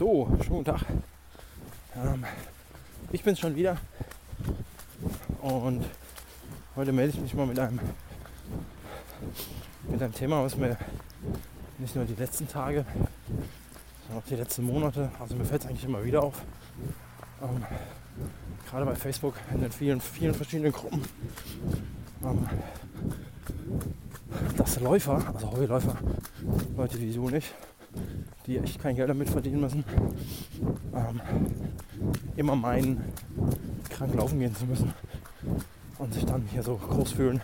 So, schönen Tag. Ähm, ich bin's schon wieder. Und heute melde ich mich mal mit einem, mit einem Thema, was mir nicht nur die letzten Tage, sondern auch die letzten Monate, also mir fällt es eigentlich immer wieder auf. Ähm, gerade bei Facebook in den vielen, vielen verschiedenen Gruppen. Ähm, dass Läufer, also Hobbyläufer, Leute wie du nicht, die echt kein Geld damit verdienen müssen, ähm, immer meinen, krank laufen gehen zu müssen und sich dann hier so groß fühlen.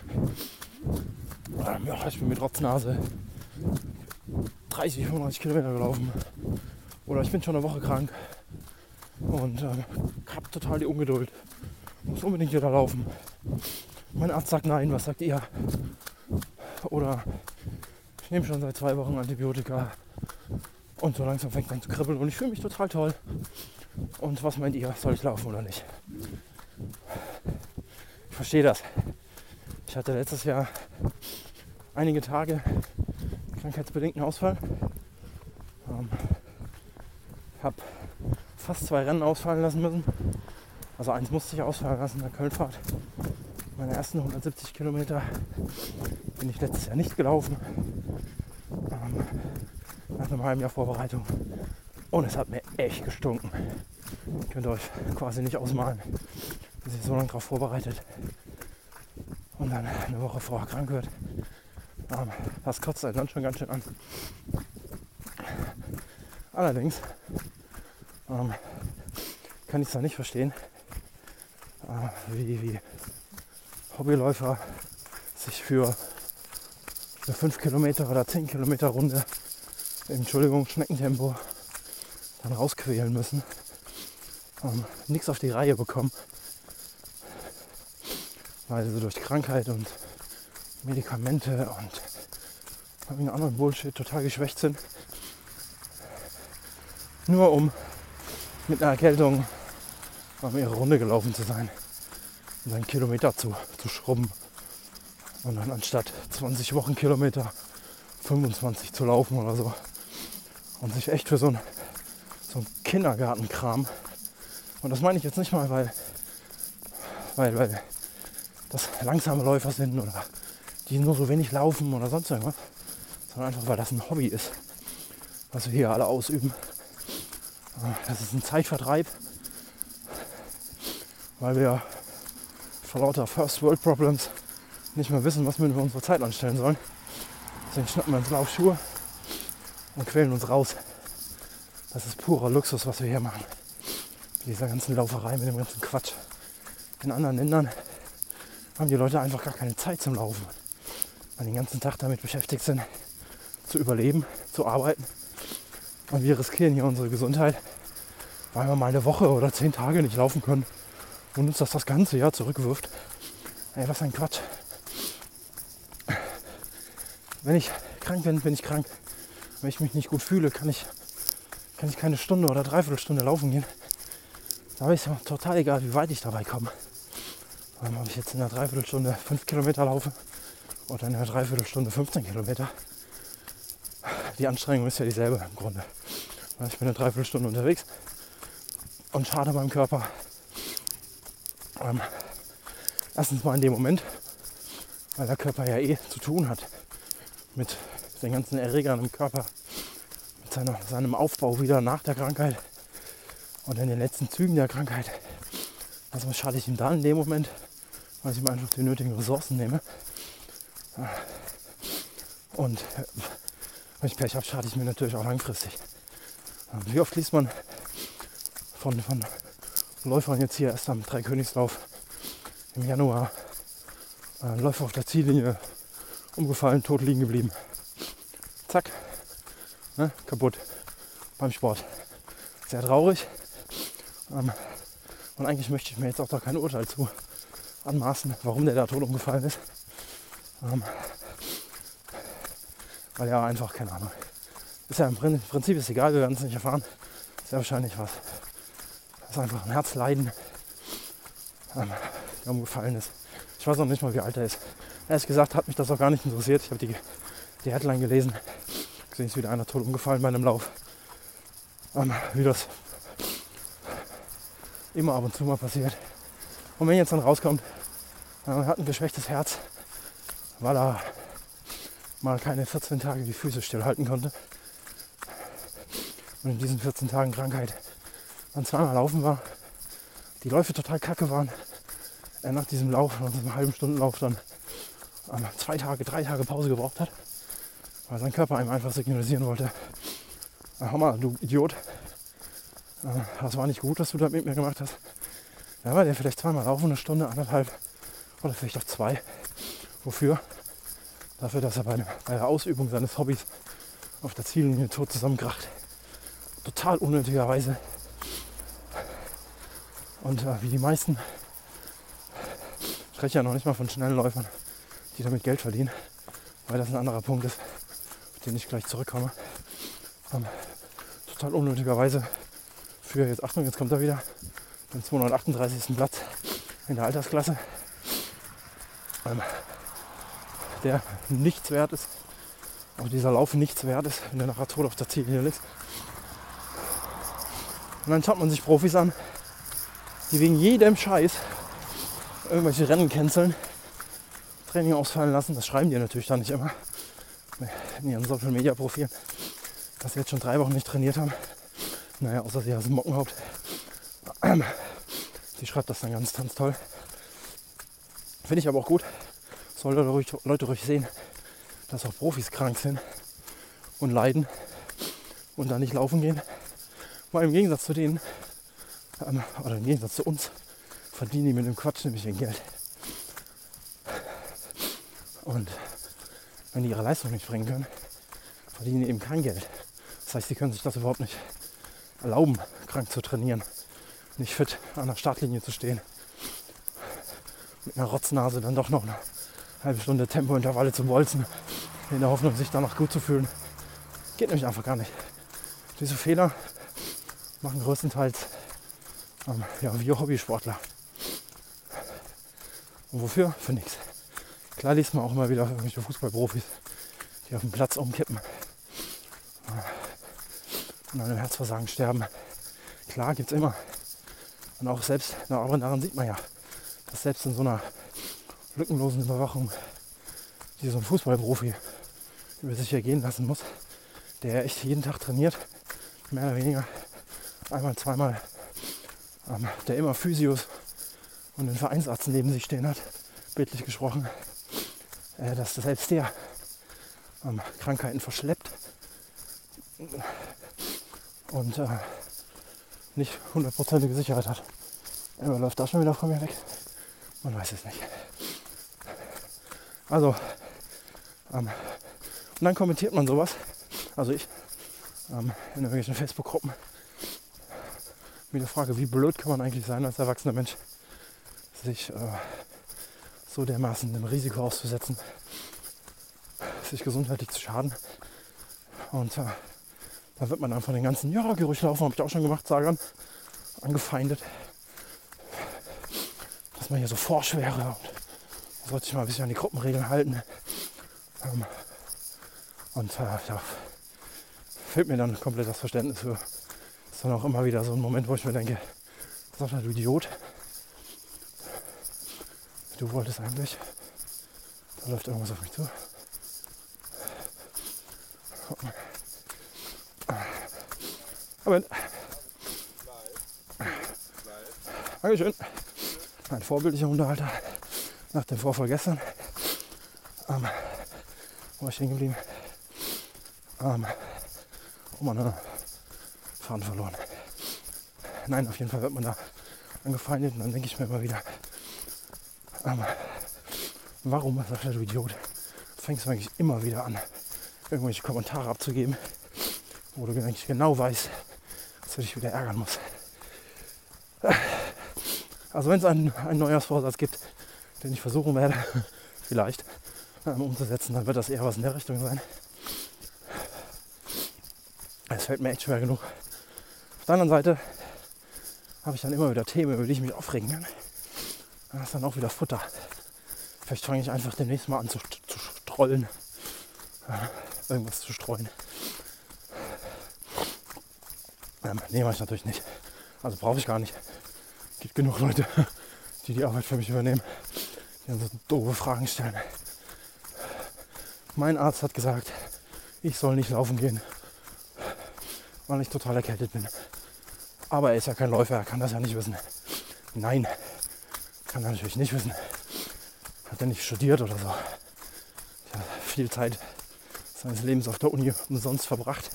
Ähm, ja, ich bin mit Rotznase 30, 35 Kilometer gelaufen oder ich bin schon eine Woche krank und ähm, habe total die Ungeduld. Muss unbedingt wieder laufen. Mein Arzt sagt nein, was sagt ihr? Oder ich nehme schon seit zwei Wochen Antibiotika und so langsam fängt es an zu kribbeln und ich fühle mich total toll. Und was meint ihr, soll ich laufen oder nicht? Ich verstehe das. Ich hatte letztes Jahr einige Tage krankheitsbedingten Ausfall. Ähm, habe fast zwei Rennen ausfallen lassen müssen. Also eins musste ich ausfallen lassen, der Kölnfahrt. Meine ersten 170 Kilometer bin ich letztes Jahr nicht gelaufen. Nach einem halben Jahr Vorbereitung. Und es hat mir echt gestunken. Ihr könnt euch quasi nicht ausmalen, wie sich so lange darauf vorbereitet. Und dann eine Woche vorher krank wird. Ähm, das kotzt einen dann schon ganz schön an. Allerdings ähm, kann ich es da nicht verstehen, äh, wie, wie Hobbyläufer sich für eine 5 Kilometer oder 10 Kilometer Runde Entschuldigung, Schneckentempo dann rausquälen müssen. Ähm, Nichts auf die Reihe bekommen, weil sie durch Krankheit und Medikamente und anderen Bullshit total geschwächt sind. Nur um mit einer Erkältung um ihre Runde gelaufen zu sein und einen Kilometer zu, zu schrubben. Und dann anstatt 20 Wochenkilometer 25 zu laufen oder so und sich echt für so ein, so ein Kindergartenkram. Und das meine ich jetzt nicht mal, weil, weil, weil das langsame Läufer sind oder die nur so wenig laufen oder sonst irgendwas, sondern einfach, weil das ein Hobby ist, was wir hier alle ausüben. Das ist ein Zeitvertreib, weil wir vor lauter First World Problems nicht mehr wissen, was wir mit unserer Zeit anstellen sollen. Deswegen schnappen wir uns Laufschuhe und quälen uns raus. Das ist purer Luxus, was wir hier machen. Mit dieser ganzen Lauferei, mit dem ganzen Quatsch. In anderen Ländern haben die Leute einfach gar keine Zeit zum Laufen. Weil die den ganzen Tag damit beschäftigt sind, zu überleben, zu arbeiten. Und wir riskieren hier unsere Gesundheit, weil wir mal eine Woche oder zehn Tage nicht laufen können und uns das das ganze Jahr zurückwirft. Ey, was ein Quatsch. Wenn ich krank bin, bin ich krank. Wenn ich mich nicht gut fühle, kann ich, kann ich keine Stunde oder dreiviertel Stunde laufen gehen. Da ist es total egal, wie weit ich dabei komme. Ob ich jetzt in einer Dreiviertelstunde fünf Kilometer laufe oder in einer Dreiviertelstunde 15 Kilometer. Die Anstrengung ist ja dieselbe im Grunde. Ich bin eine Dreiviertelstunde unterwegs und schade meinem Körper. Ähm, erstens mal in dem Moment, weil der Körper ja eh zu tun hat mit den ganzen Erregern im Körper, mit seiner, seinem Aufbau wieder nach der Krankheit und in den letzten Zügen der Krankheit. Also schade ich ihm da in dem Moment, weil ich ihm einfach die nötigen Ressourcen nehme. Und äh, wenn ich Pech habe, schade ich mir natürlich auch langfristig. Wie oft liest man von, von Läufern jetzt hier erst am Dreikönigslauf im Januar äh, Läufer auf der Ziellinie umgefallen, tot liegen geblieben zack, ne, kaputt beim Sport. Sehr traurig. Ähm, und eigentlich möchte ich mir jetzt auch da kein Urteil zu anmaßen, warum der da tot umgefallen ist. Ähm, weil ja einfach, keine Ahnung. Ist ja im Prinzip ist egal, wir werden es nicht erfahren. Ja wahrscheinlich was. Ist einfach ein Herzleiden, ähm, der umgefallen ist. Ich weiß noch nicht mal, wie alt er ist. Ehrlich gesagt hat mich das auch gar nicht interessiert. Ich habe die die Headline gelesen. Gesehen ist wieder einer tot umgefallen bei einem Lauf. ähm, wie das immer ab und zu mal passiert. Und wenn jetzt dann rauskommt, äh, er hat ein geschwächtes Herz, weil er mal keine 14 Tage die Füße stillhalten konnte und in diesen 14 Tagen Krankheit dann zweimal laufen war, die Läufe total kacke waren, er nach diesem Lauf, nach diesem halben Stundenlauf dann ähm, zwei Tage, drei Tage Pause gebraucht hat, weil sein Körper einem einfach signalisieren wollte, hör mal, du Idiot, äh, das war nicht gut, was du da mit mir gemacht hast. Ja, war der vielleicht zweimal laufen, eine Stunde, anderthalb oder vielleicht auch zwei. Wofür? Dafür, dass er bei, der Ausübung seines Hobbys auf der Ziellinie tot zusammenkracht. Total unnötigerweise. Und äh, wie die meisten, ich spreche ja noch nicht mal von schnellen Läufern, die damit Geld verdienen, weil das ein anderer Punkt ist, den ich gleich zurückkomme. Ähm, total unnötigerweise für, jetzt Achtung, jetzt kommt er wieder, den 238. Platz in der Altersklasse, ähm, der nichts wert ist, auch dieser Lauf nichts wert ist, wenn der nachher tot auf der Ziellinie liegt. Und dann schaut man sich Profis an, die wegen jedem Scheiß irgendwelche Rennen canceln, Training ausfallen lassen. Das schreiben die natürlich dann nicht immer in ihren Social Media Profilen, dass sie jetzt schon drei Wochen nicht trainiert haben. Naja, außer sie ist Mockenhaupt. Die schreibt das dann ganz, ganz toll. Finde ich aber auch gut. Soll Leute ruhig, Leute ruhig sehen, dass auch Profis krank sind und leiden und da nicht laufen gehen. Weil im Gegensatz zu denen, ähm, oder im Gegensatz zu uns, verdienen die mit dem Quatsch nämlich ihr Geld. Und wenn die ihre Leistung nicht bringen können, verdienen die eben kein Geld. Das heißt, sie können sich das überhaupt nicht erlauben, krank zu trainieren, nicht fit an der Startlinie zu stehen, mit einer Rotznase dann doch noch eine halbe Stunde Tempointervalle zu bolzen, in der Hoffnung, sich danach gut zu fühlen. Geht nämlich einfach gar nicht. Diese Fehler machen größtenteils ähm, ja, wir Hobbysportler. Und wofür? Für nichts. Klar liest man auch immer wieder irgendwelche Fußballprofis, die auf dem Platz umkippen und an einem Herzversagen sterben. Klar, gibt es immer. Und auch selbst, na, aber daran sieht man ja, dass selbst in so einer lückenlosen Überwachung, die so ein Fußballprofi über sich ergehen lassen muss, der echt jeden Tag trainiert, mehr oder weniger, einmal, zweimal, ähm, der immer Physios und den Vereinsarzt neben sich stehen hat, bildlich gesprochen, dass selbst der ähm, Krankheiten verschleppt und äh, nicht hundertprozentige Sicherheit hat. Aber läuft da schon wieder von mir weg? Man weiß es nicht. Also, ähm, und dann kommentiert man sowas, also ich, ähm, in irgendwelchen Facebook-Gruppen, mit der Frage, wie blöd kann man eigentlich sein als erwachsener Mensch, sich äh, so dermaßen dem Risiko auszusetzen, sich gesundheitlich zu schaden. Und äh, da wird man dann von den ganzen, ja, laufen, habe ich auch schon gemacht, Sagern, angefeindet. Dass man hier so forsch wäre. Und sollte ich mal ein bisschen an die Gruppenregeln halten. Ähm, und äh, ja, fehlt mir dann komplett das Verständnis für. Ist dann auch immer wieder so ein Moment, wo ich mir denke, sag mal, du Idiot. Du wolltest eigentlich. Da läuft irgendwas auf mich zu. Moment. Dankeschön. Ein vorbildlicher Unterhalter nach dem Vorfall gestern. Ähm, wo war ich stehen geblieben? Ähm, oh Mann, Fahren verloren. Nein, auf jeden Fall wird man da angefeindet und dann denke ich mir immer wieder, ähm, warum, sagt du Idiot, fängst du eigentlich immer wieder an, irgendwelche Kommentare abzugeben, wo du eigentlich genau weißt, du dich wieder ärgern muss. Also wenn es einen, einen Neujahrsvorsatz gibt, den ich versuchen werde, vielleicht ähm, umzusetzen, dann wird das eher was in der Richtung sein. Es fällt mir echt schwer genug. Auf der anderen Seite habe ich dann immer wieder Themen, über die ich mich aufregen kann. Das ist dann auch wieder Futter. Vielleicht fange ich einfach demnächst mal an zu, zu strollen. Ja, irgendwas zu streuen. Ähm, nee, mache ich natürlich nicht. Also brauche ich gar nicht. Gibt genug Leute, die die Arbeit für mich übernehmen, die dann so doofe Fragen stellen. Mein Arzt hat gesagt, ich soll nicht laufen gehen, weil ich total erkältet bin. Aber er ist ja kein Läufer, er kann das ja nicht wissen. Nein, kann er natürlich nicht wissen. Hat er nicht studiert oder so. Habe viel Zeit seines Lebens auf der Uni umsonst verbracht,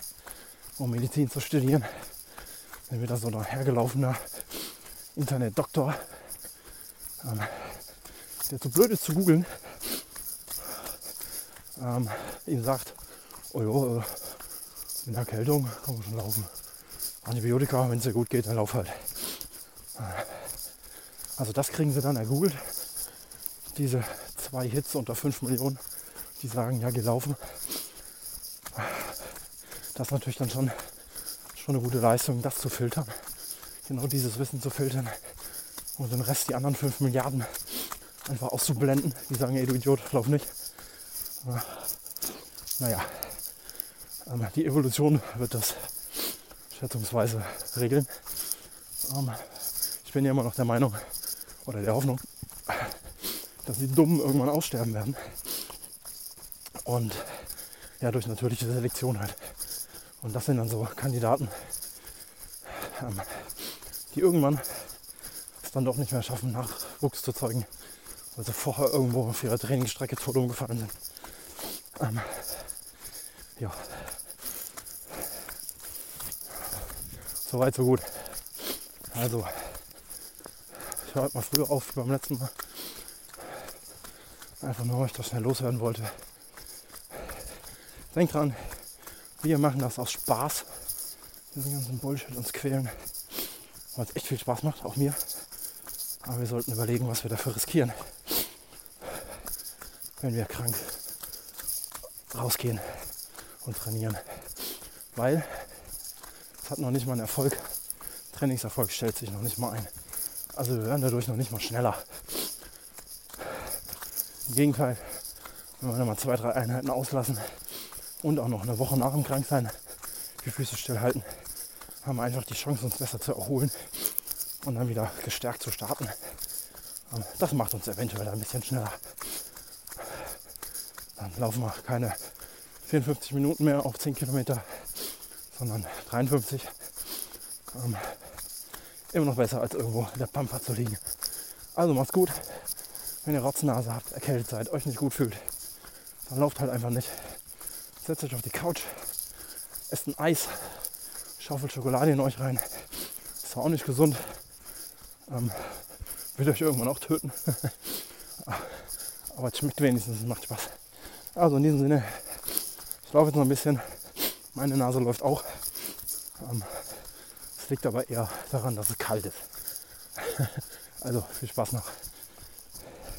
um Medizin zu studieren. Bin wieder so ein hergelaufener Internet-Doktor, ähm, der zu blöd ist zu googeln, ähm, ihm sagt, oh jo, äh, in der Erkältung kann man schon laufen. Antibiotika, wenn es dir gut geht, dann lauf halt. Also das kriegen sie dann ergoogelt. Diese zwei Hits unter 5 Millionen, die sagen, ja, geh laufen. Das ist natürlich dann schon, schon eine gute Leistung, das zu filtern. Genau dieses Wissen zu filtern und den Rest, die anderen 5 Milliarden, einfach auszublenden. Die sagen, ey du Idiot, lauf nicht. Naja, ähm, die Evolution wird das schätzungsweise regeln. Ähm, ich bin ja immer noch der Meinung oder der Hoffnung, dass die Dummen irgendwann aussterben werden. Und ja, durch natürliche Selektion halt. Und das sind dann so Kandidaten, ähm, die irgendwann es dann doch nicht mehr schaffen, Nachwuchs zu zeugen, weil sie vorher irgendwo auf ihrer Trainingsstrecke tot umgefallen sind. Ähm, ja. Soweit, so gut. Also, ich höre mal früher auf beim letzten Mal. Einfach nur, weil ich das schnell loswerden wollte. Denk dran, wir machen das aus Spaß. Diesen ganzen Bullshit uns quälen. Weil es echt viel Spaß macht, auch mir. Aber wir sollten überlegen, was wir dafür riskieren. Wenn wir krank rausgehen und trainieren. Weil es hat noch nicht mal einen Erfolg. Trainingserfolg stellt sich noch nicht mal ein. Also wir werden dadurch noch nicht mal schneller. Im Gegenteil, wenn wir dann mal zwei, drei Einheiten auslassen und auch noch eine Woche nach dem Kranksein die Füße stillhalten, haben wir einfach die Chance, uns besser zu erholen und dann wieder gestärkt zu starten. Das macht uns eventuell ein bisschen schneller. Dann laufen wir keine 54 Minuten mehr auf 10 Kilometer, sondern 53. Immer noch besser als irgendwo in der Pampa zu liegen. Also macht's gut. Wenn ihr Rotznase habt, erkältet seid, euch nicht gut fühlt, dann lauft halt einfach nicht. Setzt euch auf die Couch, esst ein Eis, schaufelt Schokolade in euch rein. Ist auch nicht gesund, ähm, wird euch irgendwann auch töten. Aber es schmeckt wenigstens, es macht Spaß. Also in diesem Sinne, ich laufe jetzt noch ein bisschen. Meine Nase läuft auch. Ähm, es liegt aber eher daran, dass es kalt ist. also viel Spaß noch.